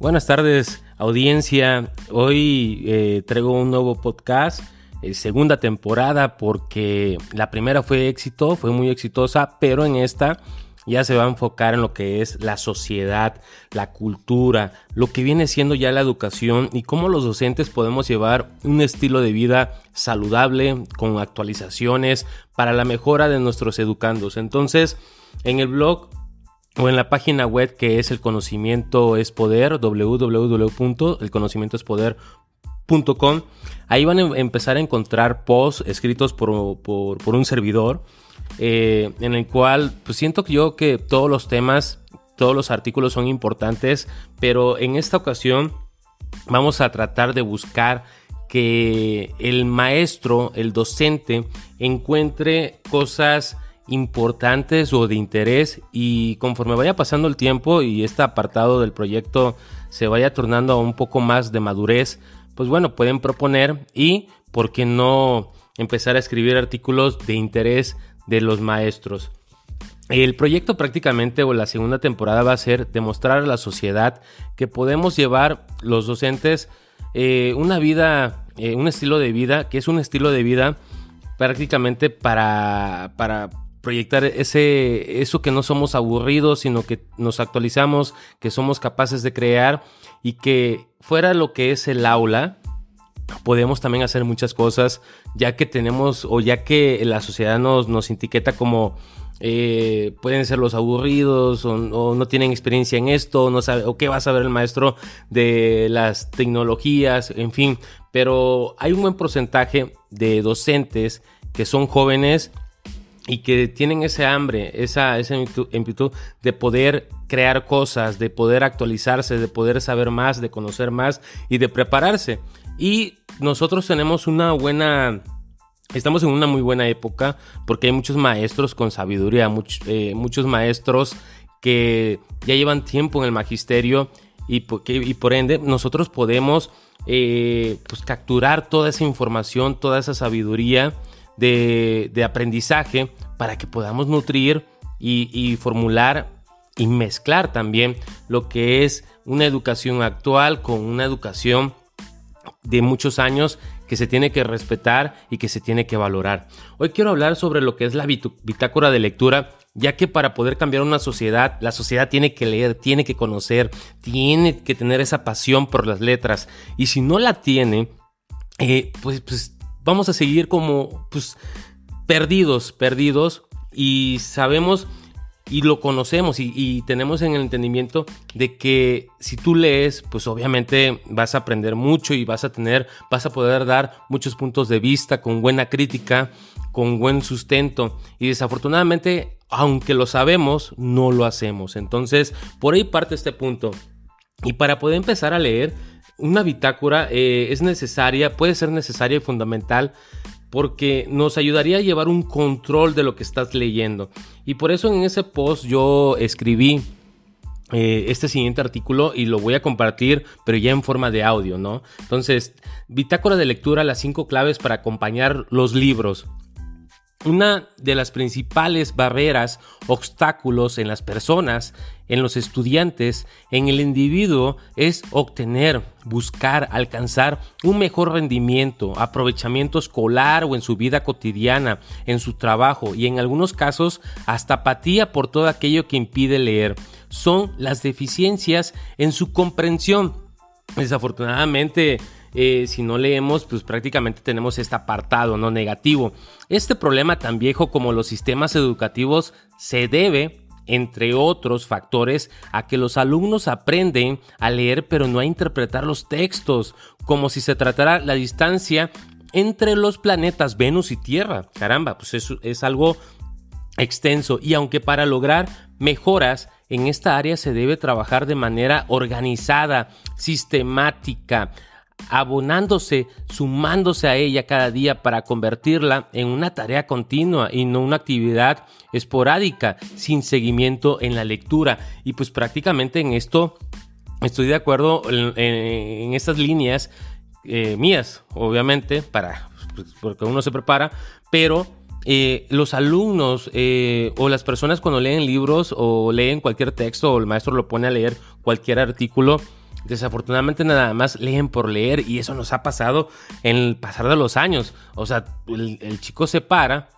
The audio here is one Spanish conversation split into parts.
Buenas tardes, audiencia. Hoy eh, traigo un nuevo podcast, eh, segunda temporada, porque la primera fue éxito, fue muy exitosa, pero en esta ya se va a enfocar en lo que es la sociedad, la cultura, lo que viene siendo ya la educación y cómo los docentes podemos llevar un estilo de vida saludable, con actualizaciones, para la mejora de nuestros educandos. Entonces, en el blog o en la página web que es el conocimiento es poder, www.elconocimientoespoder.com. Ahí van a empezar a encontrar posts escritos por, un servidor, eh, en el cual pues siento yo que todos los temas, todos los artículos son importantes, pero en esta ocasión vamos a tratar de buscar que el maestro, el docente, encuentre cosas importantes o de interés y conforme vaya pasando el tiempo y este apartado del proyecto se vaya tornando a un poco más de madurez, pues bueno, pueden proponer y, ¿por qué no empezar a escribir artículos de interés de los maestros? El proyecto prácticamente o la segunda temporada va a ser demostrar a la sociedad que podemos llevar los docentes eh, una vida, eh, un estilo de vida, que es un estilo de vida prácticamente para, para proyectar ese, eso que no somos aburridos, sino que nos actualizamos, que somos capaces de crear y que fuera lo que es el aula, podemos también hacer muchas cosas, ya que tenemos o ya que la sociedad nos, nos etiqueta como eh, pueden ser los aburridos o, no tienen experiencia en esto, no sabe, o qué va a saber el maestro de las tecnologías, en fin, pero hay un buen porcentaje de docentes que son jóvenes y que tienen ese hambre, esa, esa de poder crear cosas, de poder actualizarse, de poder saber más, de conocer más y de prepararse. Y nosotros tenemos una buena... Estamos en una muy buena época porque hay muchos maestros con sabiduría, eh, muchos maestros que ya llevan tiempo en el magisterio y, y por ende nosotros podemos eh, pues capturar toda esa información, toda esa sabiduría de, aprendizaje para que podamos nutrir y, formular y mezclar también lo que es una educación actual con una educación de muchos años que se tiene que respetar y que se tiene que valorar. Hoy quiero hablar sobre lo que es la bitácora de lectura, ya que para poder cambiar una sociedad, la sociedad tiene que leer, tiene que conocer, tiene que tener esa pasión por las letras. Y si no la tiene, eh, pues, pues vamos a seguir como pues perdidos, perdidos y sabemos y lo conocemos y, tenemos en el entendimiento de que si tú lees, pues obviamente vas a aprender mucho y vas a tener, vas a poder dar muchos puntos de vista con buena crítica, con buen sustento y desafortunadamente, aunque lo sabemos, no lo hacemos. Entonces, por ahí parte este punto. Y para poder empezar a leer, una bitácora eh, es necesaria, puede ser necesaria y fundamental porque nos ayudaría a llevar un control de lo que estás leyendo. Y por eso en ese post yo escribí eh, este siguiente artículo y lo voy a compartir, pero ya en forma de audio, ¿no? Entonces, bitácora de lectura, las cinco claves para acompañar los libros. Una de las principales barreras, obstáculos en las personas, en los estudiantes, en el individuo es obtener, buscar, alcanzar un mejor rendimiento, aprovechamiento escolar o en su vida cotidiana, en su trabajo y en algunos casos hasta apatía por todo aquello que impide leer. Son las deficiencias en su comprensión. Desafortunadamente, eh, si no leemos, pues prácticamente tenemos este apartado no negativo. Este problema tan viejo como los sistemas educativos se debe entre otros factores, a que los alumnos aprenden a leer pero no a interpretar los textos, como si se tratara la distancia entre los planetas Venus y Tierra. Caramba, pues eso es algo extenso y aunque para lograr mejoras en esta área se debe trabajar de manera organizada, sistemática, abonándose, sumándose a ella cada día para convertirla en una tarea continua y no una actividad esporádica, sin seguimiento en la lectura. Y pues prácticamente en esto estoy de acuerdo en, estas líneas eh, mías, obviamente, para, pues, porque uno se prepara, pero eh, los alumnos eh, o las personas cuando leen libros o leen cualquier texto o el maestro lo pone a leer cualquier artículo, desafortunadamente nada más leen por leer y eso nos ha pasado en el pasar de los años. O sea, el, chico se para,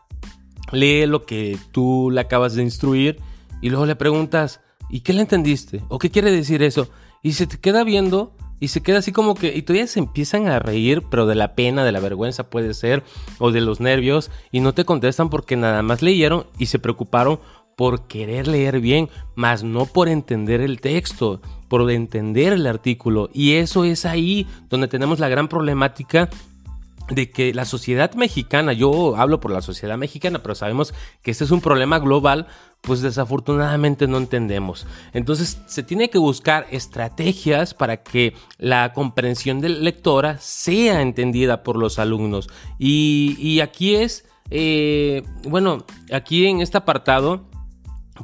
lee lo que tú le acabas de instruir y luego le preguntas, ¿y qué le entendiste? ¿O qué quiere decir eso? Y se te queda viendo y se queda así como que, y todavía se empiezan a reír, pero de la pena, de la vergüenza puede ser, o de los nervios, y no te contestan porque nada más leyeron y se preocuparon por querer leer bien, más no por entender el texto, por entender el artículo. Y eso es ahí donde tenemos la gran problemática de que la sociedad mexicana, yo hablo por la sociedad mexicana, pero sabemos que este es un problema global, pues desafortunadamente no entendemos. Entonces se tiene que buscar estrategias para que la comprensión del lectora sea entendida por los alumnos. Y, aquí es, eh, bueno, aquí en este apartado,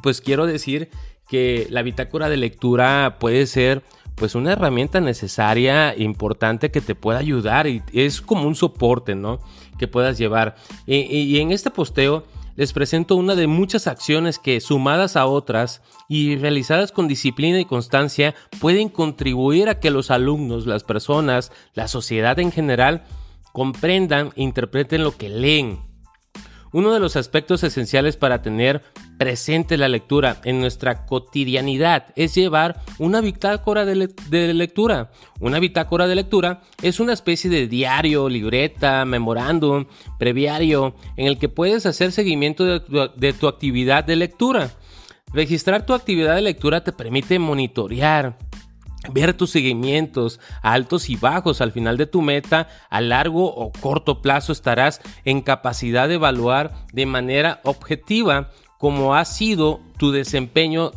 pues quiero decir que la bitácora de lectura puede ser pues una herramienta necesaria, importante que te pueda ayudar y es como un soporte, ¿no? Que puedas llevar. Y, en este posteo les presento una de muchas acciones que sumadas a otras y realizadas con disciplina y constancia pueden contribuir a que los alumnos, las personas, la sociedad en general comprendan e interpreten lo que leen. Uno de los aspectos esenciales para tener presente la lectura en nuestra cotidianidad es llevar una bitácora de, lectura. Una bitácora de lectura es una especie de diario, libreta, memorándum, previario en el que puedes hacer seguimiento de tu actividad de lectura. Registrar tu actividad de lectura te permite monitorear, ver tus seguimientos altos y bajos al final de tu meta, a largo o corto plazo estarás en capacidad de evaluar de manera objetiva cómo ha sido tu desempeño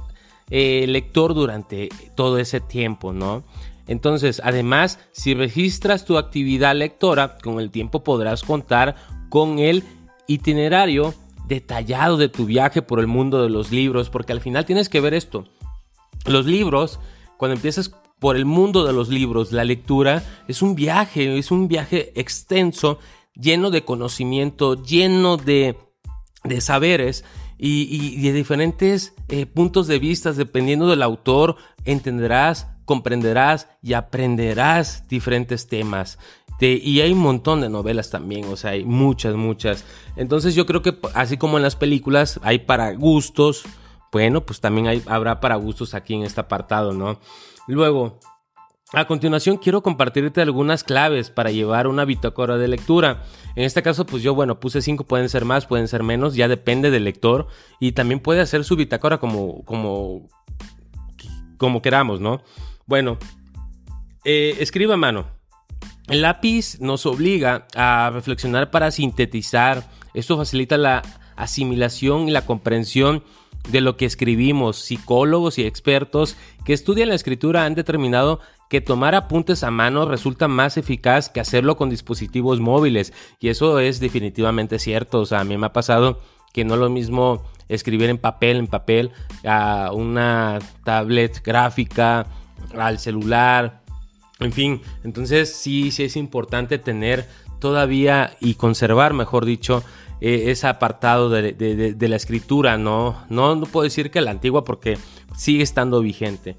eh, lector durante todo ese tiempo, ¿no? Entonces, además, si registras tu actividad lectora, con el tiempo podrás contar con el itinerario detallado de tu viaje por el mundo de los libros, porque al final tienes que ver esto. Los libros, cuando empiezas por el mundo de los libros, la lectura es un viaje, es un viaje extenso, lleno de conocimiento, lleno de, de saberes y, de diferentes eh, puntos de vista, dependiendo del autor, entenderás, comprenderás y aprenderás diferentes temas. y hay un montón de novelas también, o sea, hay muchas, muchas. Entonces yo creo que así como en las películas hay para gustos, bueno, pues también habrá para gustos aquí en este apartado, ¿no? Luego, a continuación quiero compartirte algunas claves para llevar una bitácora de lectura. En este caso, pues yo, bueno, puse 5, pueden ser más, pueden ser menos, ya depende del lector. Y también puede hacer su bitácora como, como, como queramos, ¿no? Bueno, eh, escriba a mano. El lápiz nos obliga a reflexionar para sintetizar. Esto facilita la asimilación y la comprensión de lo que escribimos. Psicólogos y expertos que estudian la escritura han determinado que tomar apuntes a mano resulta más eficaz que hacerlo con dispositivos móviles. Y eso es definitivamente cierto. O sea, a mí me ha pasado que no es lo mismo escribir en papel, en papel, a una tablet gráfica, al celular, en fin. Entonces sí, sí es importante tener todavía y conservar, mejor dicho, eh, ese apartado de, la escritura, ¿no? ¿no? Puedo decir que la antigua porque sigue estando vigente.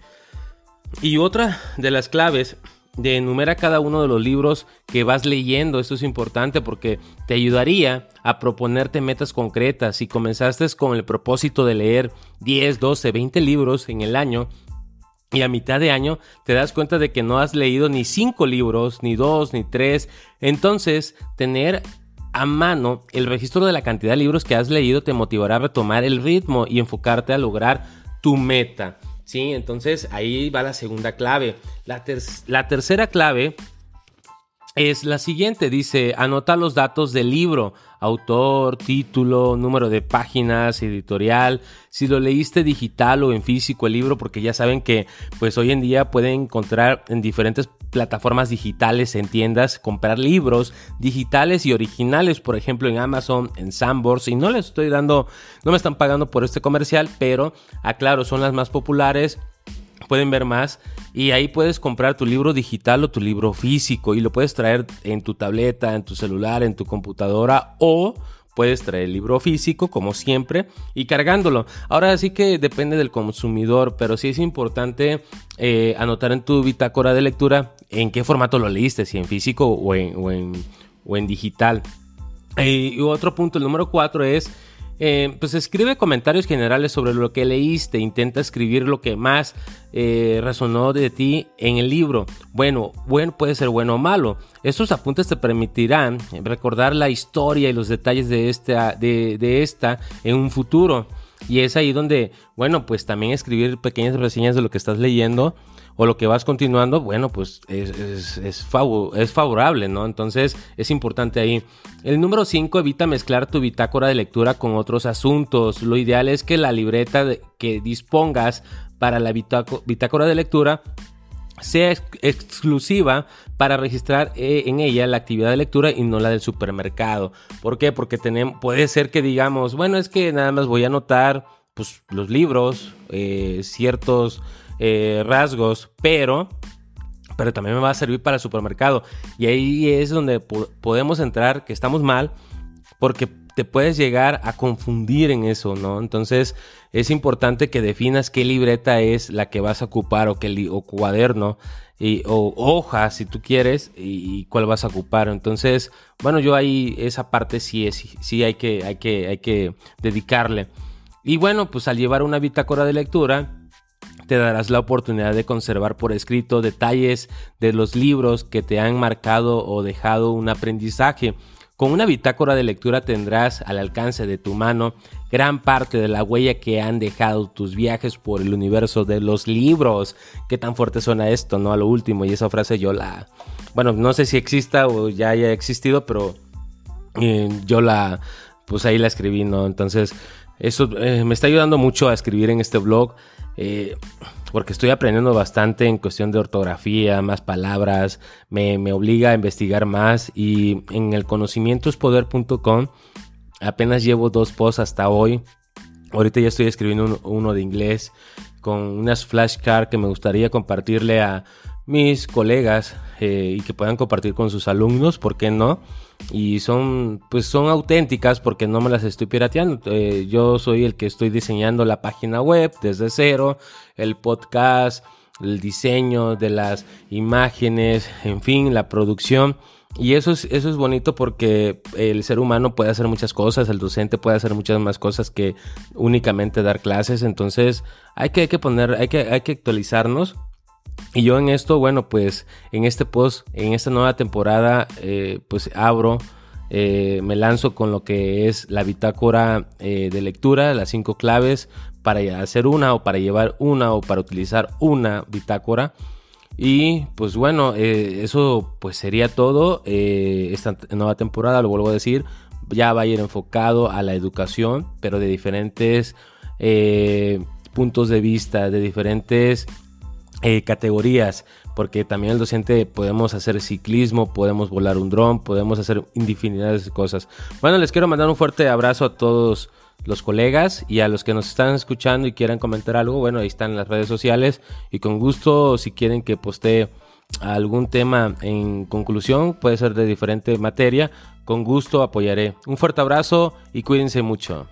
Y otra de las claves de enumerar cada uno de los libros que vas leyendo. Esto es importante porque te ayudaría a proponerte metas concretas. Si comenzaste con el propósito de leer 10, 12, 20 libros en el año y a mitad de año te das cuenta de que no has leído ni 5 libros, ni 2, ni 3, entonces tener a mano el registro de la cantidad de libros que has leído te motivará a retomar el ritmo y enfocarte a lograr tu meta. ¿sí? Entonces ahí va la segunda clave. La, la tercera clave es la siguiente, dice, anota los datos del libro, autor, título, número de páginas, editorial, si lo leíste digital o en físico el libro, porque ya saben que pues hoy en día pueden encontrar en diferentes plataformas digitales, en tiendas, comprar libros digitales y originales, por ejemplo en Amazon, en Sandbox, y no les estoy dando, no me están pagando por este comercial, pero aclaro, son las más populares, pueden ver más y ahí puedes comprar tu libro digital o tu libro físico y lo puedes traer en tu tableta, en tu celular, en tu computadora o puedes traer el libro físico, como siempre, y cargándolo. Ahora sí que depende del consumidor, pero sí es importante eh, anotar en tu bitácora de lectura en qué formato lo leíste, si en físico o en, o en, digital. y otro punto, el número cuatro es eh, pues escribe comentarios generales sobre lo que leíste, intenta escribir lo que más eh, resonó de ti en el libro. Bueno, bueno, puede ser bueno o malo. Estos apuntes te permitirán recordar la historia y los detalles de esta, de, de esta en un futuro. Y es ahí donde, bueno, pues también escribir pequeñas reseñas de lo que estás leyendo o lo que vas continuando, bueno, pues es, es, es, favorable, ¿no? Entonces es importante ahí. El número 5, evita mezclar tu bitácora de lectura con otros asuntos. Lo ideal es que la libreta que dispongas para la bitácora de lectura sea exclusiva para registrar eh, en ella la actividad de lectura y no la del supermercado. ¿Por qué? Porque tenemos, puede ser que digamos, bueno, es que nada más voy a anotar pues, los libros, eh, ciertos eh, rasgos, pero, pero también me va a servir para el supermercado. Y ahí es donde podemos entrar, que estamos mal, porque te puedes llegar a confundir en eso, ¿no? Entonces es importante que definas qué libreta es la que vas a ocupar o qué o cuaderno y, o hoja si tú quieres y, cuál vas a ocupar. Entonces, bueno, yo ahí esa parte sí es, sí hay que, hay que, hay que dedicarle. Y bueno, pues al llevar una bitácora de lectura, te darás la oportunidad de conservar por escrito detalles de los libros que te han marcado o dejado un aprendizaje. Con una bitácora de lectura tendrás al alcance de tu mano gran parte de la huella que han dejado tus viajes por el universo de los libros. Qué tan fuerte suena esto, ¿no? A lo último, y esa frase yo la... Bueno, no sé si exista o ya haya existido, pero eh, yo la... Pues ahí la escribí, ¿no? Entonces, eso eh, me está ayudando mucho a escribir en este blog. Eh, porque estoy aprendiendo bastante en cuestión de ortografía, más palabras, me, obliga a investigar más y en el conocimientospoder.com apenas llevo dos posts hasta hoy. Ahorita ya estoy escribiendo uno de inglés con unas flashcards que me gustaría compartirle a mis colegas eh, y que puedan compartir con sus alumnos, ¿por qué no? Y son, pues son auténticas porque no me las estoy pirateando. Eh, yo soy el que estoy diseñando la página web desde cero, el podcast, el diseño de las imágenes, en fin, la producción. Y eso es, eso es bonito porque el ser humano puede hacer muchas cosas, el docente puede hacer muchas más cosas que únicamente dar clases. Entonces hay que, hay que poner, hay que, hay que actualizarnos y yo en esto, bueno, pues en este post, en esta nueva temporada, eh, pues abro, eh, me lanzo con lo que es la bitácora eh, de lectura, las cinco claves para hacer una o para llevar una o para utilizar una bitácora. Y pues bueno, eso pues sería todo. esta nueva temporada, lo vuelvo a decir, ya va a ir enfocado a la educación, pero de diferentes puntos de vista, de diferentes eh, categorías, porque también el docente podemos hacer ciclismo, podemos volar un dron, podemos hacer infinidad de cosas. Bueno, les quiero mandar un fuerte abrazo a todos los colegas y a los que nos están escuchando y quieran comentar algo, bueno, ahí están las redes sociales y con gusto si quieren que postee algún tema en conclusión, puede ser de diferente materia, con gusto apoyaré. Un fuerte abrazo y cuídense mucho.